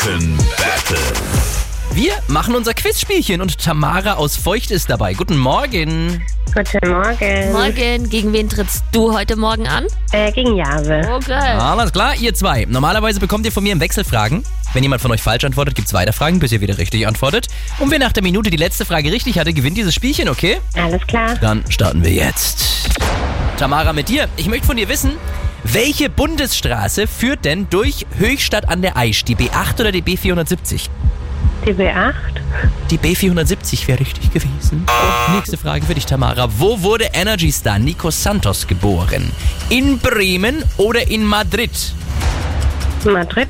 Franken Battle. Wir machen unser Quizspielchen und Tamara aus Feucht ist dabei. Guten Morgen. Guten Morgen. Morgen, gegen wen trittst du heute Morgen an? Äh, gegen Jase. Okay. Alles klar, ihr zwei. Normalerweise bekommt ihr von mir im Wechsel Fragen. Wenn jemand von euch falsch antwortet, gibt's weiter Fragen, bis ihr wieder richtig antwortet. Und wer nach der Minute die letzte Frage richtig hatte, gewinnt dieses Spielchen, okay? Alles klar. Dann starten wir jetzt. Tamara, mit dir. Ich möchte von dir wissen, welche Bundesstraße führt denn durch Höchstadt an der Aisch? Die B8 oder die B470? Die B8. Die B470 wäre richtig gewesen. Nächste Frage für dich, Tamara. Wo wurde Energy Star Nico Santos geboren? In Bremen oder in Madrid? Madrid.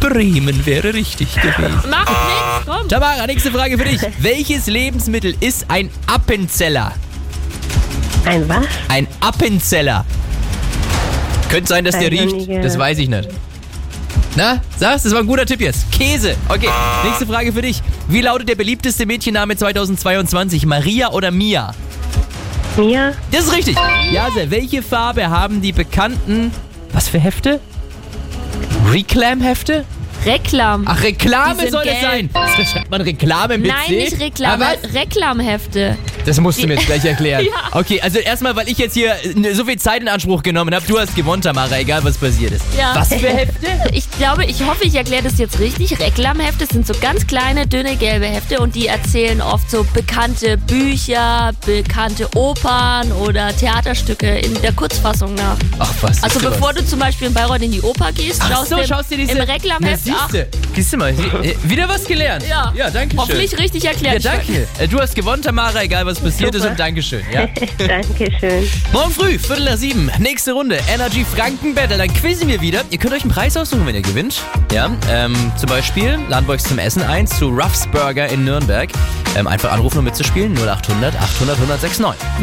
Bremen wäre richtig gewesen. Mach nichts, komm. Tamara, nächste Frage für dich. Welches Lebensmittel ist ein Appenzeller? Ein was? Ein Appenzeller. Könnte sein, dass der riecht. Das weiß ich nicht. Na, sagst, das war ein guter Tipp jetzt. Käse. Okay, nächste Frage für dich. Wie lautet der beliebteste Mädchenname 2022? Maria oder Mia? Mir. Das ist richtig. Jase, welche Farbe haben die bekannten. Was für Hefte? Reclam-Hefte? Reklam. Ach, Reklame soll es sein. gelb. Schreibt man Reklame mit Nein, C? nicht Reklam, Ah, was? Reklamhefte. Das musst du mir jetzt gleich erklären. Ja. Okay, also erstmal, weil ich jetzt hier äh, so viel Zeit in Anspruch genommen habe. Du hast gewonnen, Tamara, egal was passiert ist. Ja. Was für Hefte? Ich glaube, ich hoffe, ich erkläre das jetzt richtig. Reklamhefte sind so ganz kleine, dünne, gelbe Hefte und die erzählen oft so bekannte Bücher, bekannte Opern oder Theaterstücke in der Kurzfassung nach. Ach was. Also bevor was. du zum Beispiel in Bayreuth in die Oper gehst, Ach schaust so, du im, schaust dir diese... im Reklamheft Siehste. Siehst du mal, sie- wieder was gelernt. Ja. Ja, danke schön. hoffentlich richtig Ja, erklärt. danke. Äh, Du hast gewonnen, Tamara, egal was passiert ist Super. und Dankeschön. Ja. Dankeschön. Morgen früh, Viertel nach sieben, nächste Runde, Energy Franken Battle. Dann quizzen wir wieder. Ihr könnt euch einen Preis aussuchen, wenn ihr gewinnt. Ja, ähm, zum Beispiel euch zum Essen ein zu Ruffs Burger in Nürnberg. Ähm, einfach anrufen, um mitzuspielen. 0800 800 1069.